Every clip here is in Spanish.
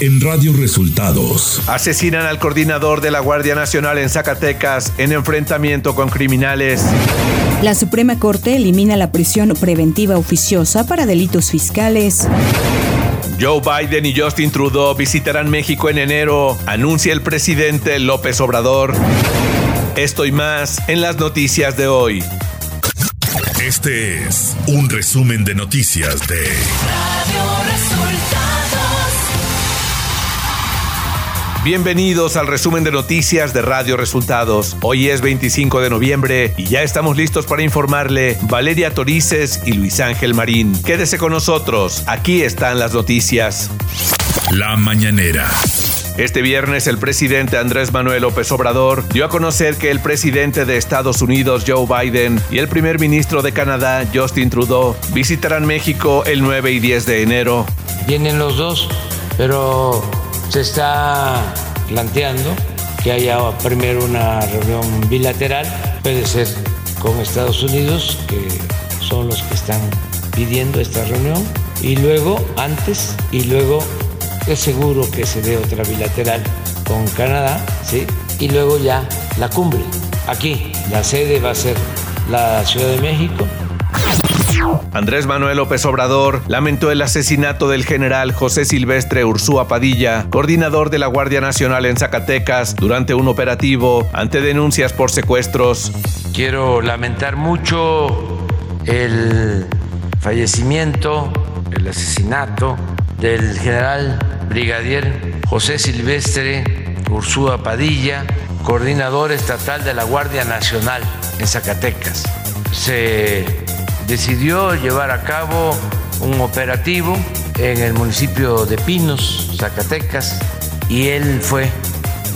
en Radio Resultados. Asesinan al coordinador de la Guardia Nacional en Zacatecas en enfrentamiento con criminales. La Suprema Corte elimina la prisión preventiva oficiosa para delitos fiscales. Joe Biden y Justin Trudeau visitarán México en enero, anuncia el presidente López Obrador. Esto y más en las noticias de hoy. Este es un resumen de noticias de Radio Resultados. Bienvenidos al resumen de noticias de Radio Resultados. Hoy es 25 de noviembre y ya estamos listos para informarle Valeria Torices y Luis Ángel Marín. Quédese con nosotros, aquí están las noticias. La mañanera. Este viernes el presidente Andrés Manuel López Obrador dio a conocer que el presidente de Estados Unidos Joe Biden y el primer ministro de Canadá Justin Trudeau visitarán México el 9 y 10 de enero. Vienen los dos, pero se está planteando que haya primero una reunión bilateral, puede ser con Estados Unidos, que son los que están pidiendo esta reunión, y luego antes, y luego es seguro que se dé otra bilateral con Canadá, ¿sí? Y luego ya la cumbre. Aquí, la sede va a ser la Ciudad de México. Andrés Manuel López Obrador lamentó el asesinato del general José Silvestre Ursúa Padilla, coordinador de la Guardia Nacional en Zacatecas, durante un operativo ante denuncias por secuestros. Quiero lamentar mucho el fallecimiento, el asesinato del general brigadier José Silvestre Ursúa Padilla, coordinador estatal de la Guardia Nacional en Zacatecas. Se decidió llevar a cabo un operativo en el municipio de Pinos, Zacatecas, y él fue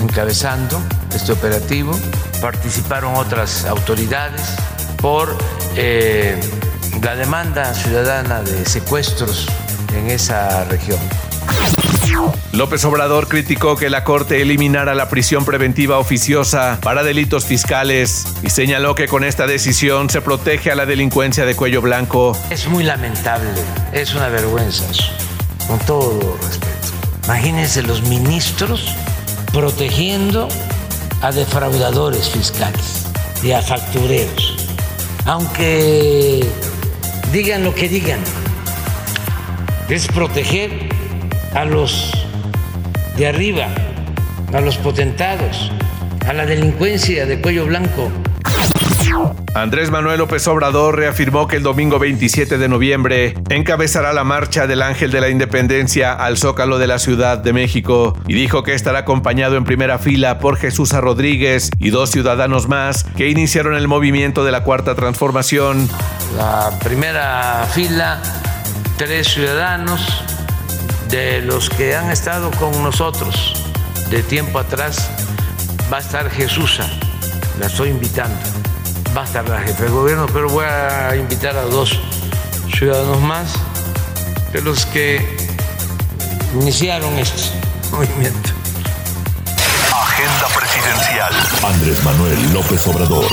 encabezando este operativo. Participaron otras autoridades por eh, la demanda ciudadana de secuestros en esa región. López Obrador criticó que la Corte eliminara la prisión preventiva oficiosa para delitos fiscales y señaló que con esta decisión se protege a la delincuencia de cuello blanco. Es muy lamentable, es una vergüenza eso, con todo respeto. Imagínense los ministros protegiendo a defraudadores fiscales y a factureros, aunque digan lo que digan es proteger a los de arriba, a los potentados, a la delincuencia de cuello blanco. Andrés Manuel López Obrador reafirmó que el domingo 27 de noviembre encabezará la marcha del Ángel de la Independencia al Zócalo de la Ciudad de México y dijo que estará acompañado en primera fila por Jesús Rodríguez y dos ciudadanos más que iniciaron el movimiento de la Cuarta Transformación. La primera fila tres ciudadanos de los que han estado con nosotros de tiempo atrás. Va a estar Jesús, la estoy invitando. Va a estar la jefe de gobierno, pero voy a invitar a dos ciudadanos más de los que iniciaron este movimiento. Agenda presidencial. Andrés Manuel López Obrador.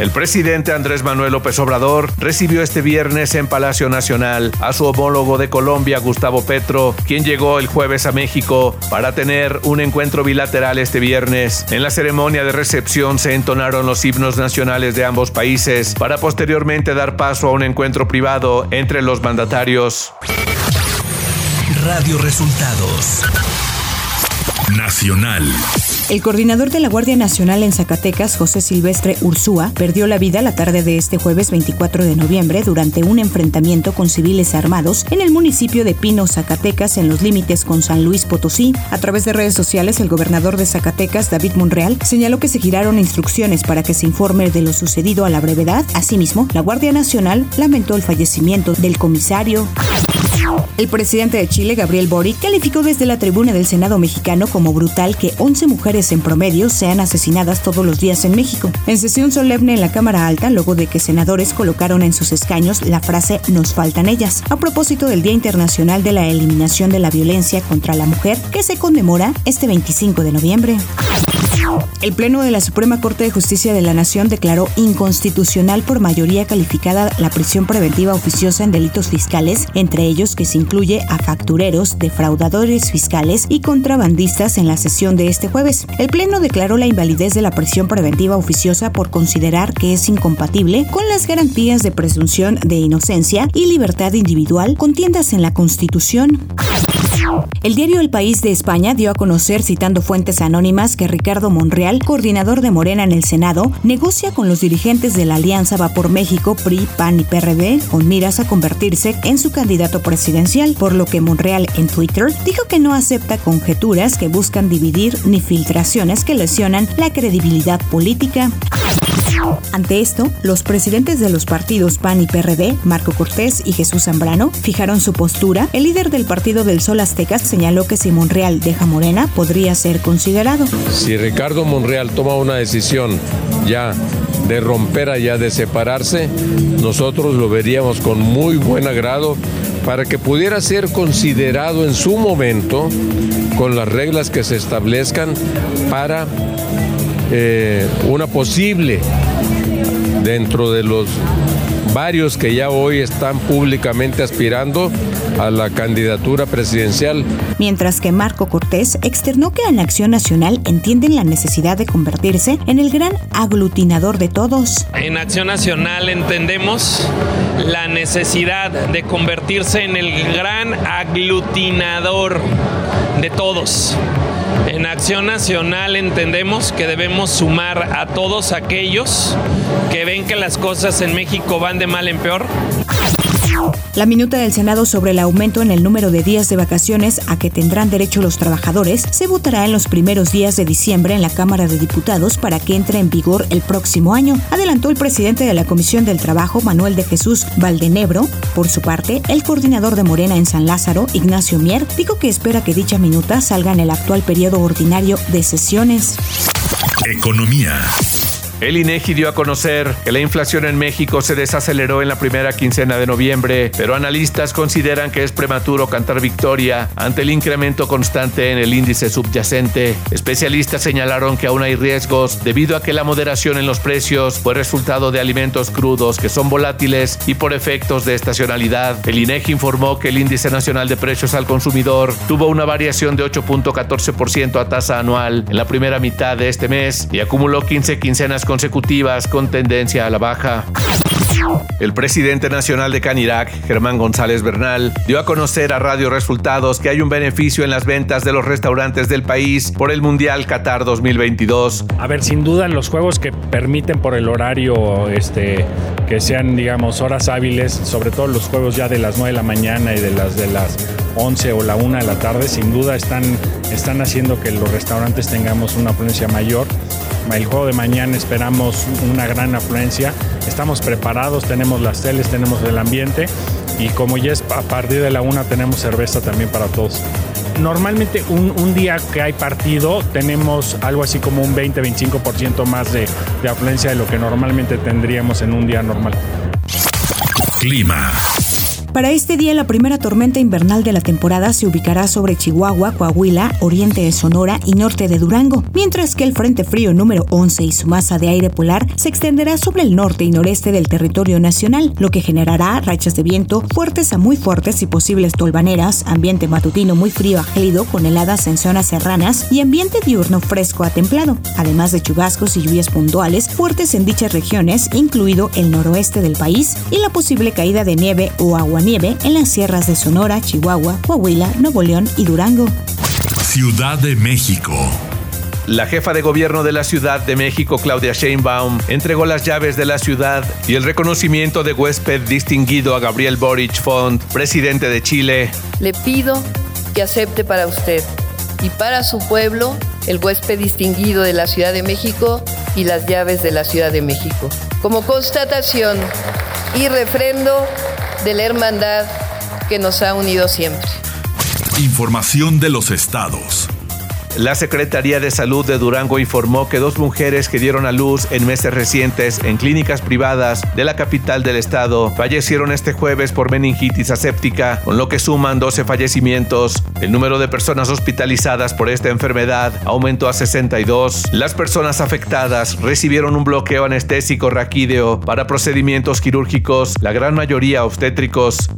El presidente Andrés Manuel López Obrador recibió este viernes en Palacio Nacional a su homólogo de Colombia, Gustavo Petro, quien llegó el jueves a México para tener un encuentro bilateral este viernes. En la ceremonia de recepción se entonaron los himnos nacionales de ambos países para posteriormente dar paso a un encuentro privado entre los mandatarios. Radio Resultados Nacional. El coordinador de la Guardia Nacional en Zacatecas, José Silvestre Ursúa, perdió la vida la tarde de este jueves 24 de noviembre durante un enfrentamiento con civiles armados en el municipio de Pino, Zacatecas, en los límites con San Luis Potosí. A través de redes sociales, el gobernador de Zacatecas, David Monreal, señaló que se giraron instrucciones para que se informe de lo sucedido a la brevedad. Asimismo, la Guardia Nacional lamentó el fallecimiento del comisario. El presidente de Chile, Gabriel Boric, calificó desde la tribuna del Senado mexicano como brutal que 11 mujeres en promedio sean asesinadas todos los días en México. En sesión solemne en la Cámara Alta, luego de que senadores colocaron en sus escaños la frase Nos faltan ellas, a propósito del Día Internacional de la Eliminación de la Violencia contra la Mujer, que se conmemora este 25 de noviembre. El Pleno de la Suprema Corte de Justicia de la Nación declaró inconstitucional por mayoría calificada la prisión preventiva oficiosa en delitos fiscales, entre ellos que se incluye a factureros, defraudadores fiscales y contrabandistas en la sesión de este jueves. El Pleno declaró la invalidez de la prisión preventiva oficiosa por considerar que es incompatible con las garantías de presunción de inocencia y libertad individual contiendas en la Constitución. El diario El País de España dio a conocer, citando fuentes anónimas, que Ricardo Monreal, coordinador de Morena en el Senado, negocia con los dirigentes de la Alianza Va por México, PRI, PAN y PRD, con miras a convertirse en su candidato presidencial, por lo que Monreal en Twitter dijo que no acepta conjeturas que buscan dividir ni filtraciones que lesionan la credibilidad política. Ante esto, los presidentes de los partidos PAN y PRD, Marco Cortés y Jesús Zambrano, fijaron su postura. El líder del Partido del Sol Aztecas señaló que si Monreal deja Morena, podría ser considerado. Si Ricardo Monreal toma una decisión ya de romper allá, de separarse, nosotros lo veríamos con muy buen agrado para que pudiera ser considerado en su momento con las reglas que se establezcan para eh, una posible dentro de los varios que ya hoy están públicamente aspirando a la candidatura presidencial. Mientras que Marco Cortés externó que en Acción Nacional entienden la necesidad de convertirse en el gran aglutinador de todos. En Acción Nacional entendemos la necesidad de convertirse en el gran aglutinador de todos. En Acción Nacional entendemos que debemos sumar a todos aquellos que ven que las cosas en México van de mal en peor la minuta del Senado sobre el aumento en el número de días de vacaciones a que tendrán derecho los trabajadores se votará en los primeros días de diciembre en la Cámara de Diputados para que entre en vigor el próximo año, adelantó el presidente de la Comisión del Trabajo, Manuel de Jesús Valdenebro. Por su parte, el coordinador de Morena en San Lázaro, Ignacio Mier, dijo que espera que dicha minuta salga en el actual periodo ordinario de sesiones. Economía. El INEGI dio a conocer que la inflación en México se desaceleró en la primera quincena de noviembre, pero analistas consideran que es prematuro cantar victoria ante el incremento constante en el índice subyacente. Especialistas señalaron que aún hay riesgos debido a que la moderación en los precios fue resultado de alimentos crudos que son volátiles y por efectos de estacionalidad. El INEGI informó que el índice nacional de precios al consumidor tuvo una variación de 8.14% a tasa anual en la primera mitad de este mes y acumuló 15 quincenas consecutivas con tendencia a la baja. El presidente nacional de Canirac, Germán González Bernal, dio a conocer a Radio Resultados que hay un beneficio en las ventas de los restaurantes del país por el Mundial Qatar 2022. A ver, sin duda los juegos que permiten por el horario este, que sean, digamos, horas hábiles, sobre todo los juegos ya de las 9 de la mañana y de las de las 11 o la 1 de la tarde, sin duda están, están haciendo que los restaurantes tengamos una afluencia mayor el juego de mañana esperamos una gran afluencia. Estamos preparados, tenemos las teles, tenemos el ambiente y como ya es a partir de la una tenemos cerveza también para todos. Normalmente un, día que hay partido tenemos algo así como un 20-25% más de, de afluencia de lo que normalmente tendríamos en un día normal. Clima. Para este día, la primera tormenta invernal de la temporada se ubicará sobre Chihuahua, Coahuila, oriente de Sonora y norte de Durango, mientras que el Frente Frío número 11 y su masa de aire polar se extenderá sobre el norte y noreste del territorio nacional, lo que generará rachas de viento fuertes a muy fuertes y posibles tolvaneras, ambiente matutino muy frío a gélido con heladas en zonas serranas y ambiente diurno fresco a templado, además de chubascos y lluvias puntuales fuertes en dichas regiones, incluido el noroeste del país y la posible caída de nieve o agua nieve en las sierras de Sonora, Chihuahua, Coahuila, Nuevo León y Durango. Ciudad de México. La jefa de gobierno de la Ciudad de México, Claudia Sheinbaum, entregó las llaves de la ciudad y el reconocimiento de huésped distinguido a Gabriel Boric Font, presidente de Chile. Le pido que acepte para usted y para su pueblo el huésped distinguido de la Ciudad de México y las llaves de la Ciudad de México. Como constatación y refrendo de la hermandad que nos ha unido siempre. Información de los estados. La Secretaría de Salud de Durango informó que dos mujeres que dieron a luz en meses recientes en clínicas privadas de la capital del estado fallecieron este jueves por meningitis aséptica, con lo que suman 12 fallecimientos. El número de personas hospitalizadas por esta enfermedad aumentó a 62. Las personas afectadas recibieron un bloqueo anestésico raquídeo para procedimientos quirúrgicos, la gran mayoría obstétricos.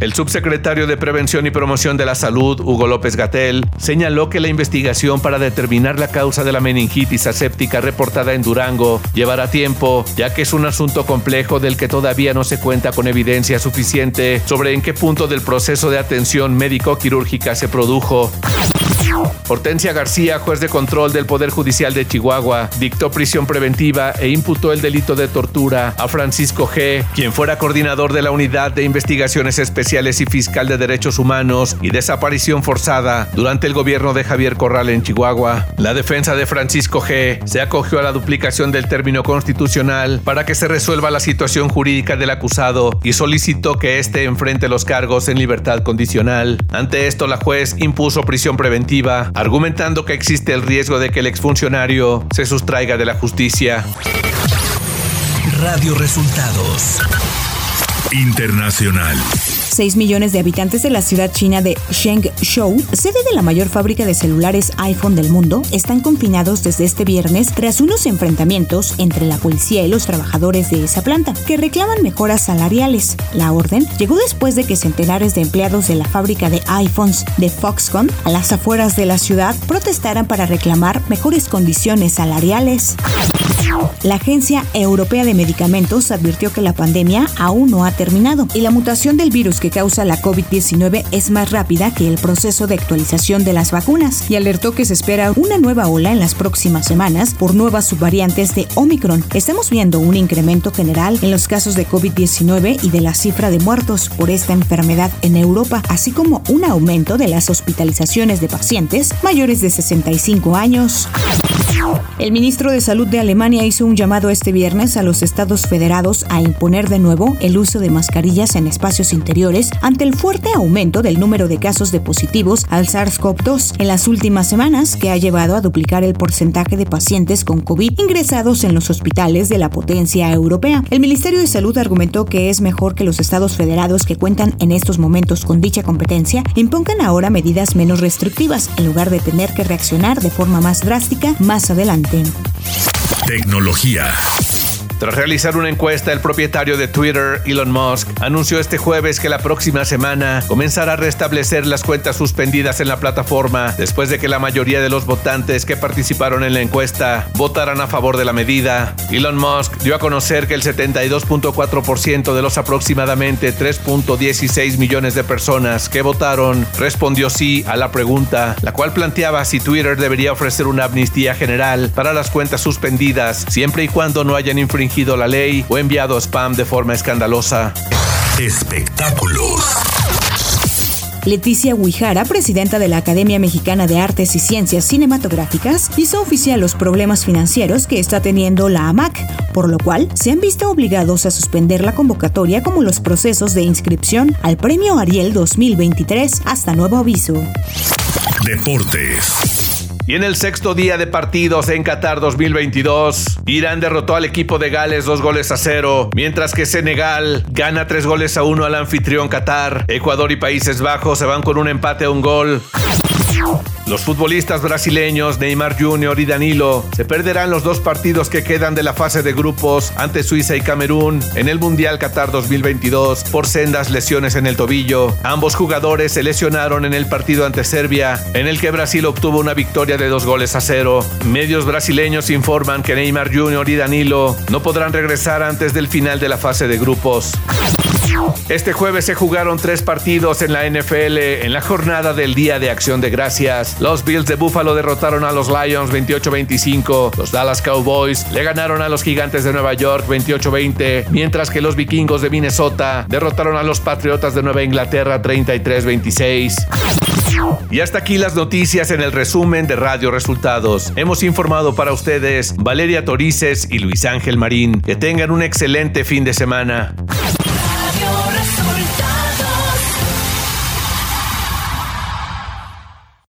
El subsecretario de Prevención y Promoción de la Salud, Hugo López Gatel, señaló que la investigación para determinar la causa de la meningitis aséptica reportada en Durango llevará tiempo, ya que es un asunto complejo del que todavía no se cuenta con evidencia suficiente sobre en qué punto del proceso de atención médico-quirúrgica se produjo. Hortensia García, juez de control del Poder Judicial de Chihuahua, dictó prisión preventiva e imputó el delito de tortura a Francisco G., quien fuera coordinador de la Unidad de Investigaciones Especiales y Fiscal de Derechos Humanos y Desaparición Forzada durante el gobierno de Javier Corral en Chihuahua. La defensa de Francisco G. se acogió a la duplicación del término constitucional para que se resuelva la situación jurídica del acusado y solicitó que éste enfrente los cargos en libertad condicional. Ante esto, la juez impuso prisión preventiva argumentando que existe el riesgo de que el exfuncionario se sustraiga de la justicia. Radio Resultados Internacional. 6 millones de habitantes de la ciudad china de Zhengzhou, sede de la mayor fábrica de celulares iPhone del mundo, están confinados desde este viernes tras unos enfrentamientos entre la policía y los trabajadores de esa planta, que reclaman mejoras salariales. La orden llegó después de que centenares de empleados de la fábrica de iPhones de Foxconn, a las afueras de la ciudad, protestaran para reclamar mejores condiciones salariales. La Agencia Europea de Medicamentos advirtió que la pandemia aún no ha terminado y la mutación del virus que causa la COVID-19 es más rápida que el proceso de actualización de las vacunas y alertó que se espera una nueva ola en las próximas semanas por nuevas subvariantes de Omicron. Estamos viendo un incremento general en los casos de COVID-19 y de la cifra de muertos por esta enfermedad en Europa, así como un aumento de las hospitalizaciones de pacientes mayores de 65 años. El ministro de Salud de Alemania hizo un llamado este viernes a los estados federados a imponer de nuevo el uso de mascarillas en espacios interiores ante el fuerte aumento del número de casos de positivos al SARS-CoV-2 en las últimas semanas, que ha llevado a duplicar el porcentaje de pacientes con COVID ingresados en los hospitales de la potencia europea. El Ministerio de Salud argumentó que es mejor que los estados federados que cuentan en estos momentos con dicha competencia impongan ahora medidas menos restrictivas en lugar de tener que reaccionar de forma más drástica más adelante. Tecnología. Tras realizar una encuesta, el propietario de Twitter, Elon Musk, anunció este jueves que la próxima semana comenzará a restablecer las cuentas suspendidas en la plataforma después de que la mayoría de los votantes que participaron en la encuesta votaran a favor de la medida. Elon Musk dio a conocer que el 72.4% de los aproximadamente 3.16 millones de personas que votaron respondió sí a la pregunta, la cual planteaba si Twitter debería ofrecer una amnistía general para las cuentas suspendidas siempre y cuando no hayan infringido la ley o enviado spam de forma escandalosa. Espectáculos. Leticia Huijara, presidenta de la Academia Mexicana de Artes y Ciencias Cinematográficas, hizo oficial los problemas financieros que está teniendo la AMAC, por lo cual se han visto obligados a suspender la convocatoria como los procesos de inscripción al Premio Ariel 2023 hasta nuevo aviso. Deportes. Y en el sexto día de partidos en Qatar 2022, Irán derrotó al equipo de Gales dos goles a cero, mientras que Senegal gana tres goles a uno al anfitrión Qatar. Ecuador y Países Bajos se van con un empate a un gol. Los futbolistas brasileños Neymar Jr. y Danilo se perderán los dos partidos que quedan de la fase de grupos ante Suiza y Camerún en el Mundial Qatar 2022 por sendas lesiones en el tobillo. Ambos jugadores se lesionaron en el partido ante Serbia, en el que Brasil obtuvo una victoria de dos goles a cero. Medios brasileños informan que Neymar Jr. y Danilo no podrán regresar antes del final de la fase de grupos. Este jueves se jugaron tres partidos en la NFL en la jornada del Día de Acción de Gracias. Los Bills de Buffalo derrotaron a los Lions 28-25. Los Dallas Cowboys le ganaron a los Gigantes de Nueva York 28-20, mientras que los Vikingos de Minnesota derrotaron a los Patriotas de Nueva Inglaterra 33-26. Y hasta aquí las noticias en el resumen de Radio Resultados. Hemos informado para ustedes Valeria Torices y Luis Ángel Marín. Que tengan un excelente fin de semana.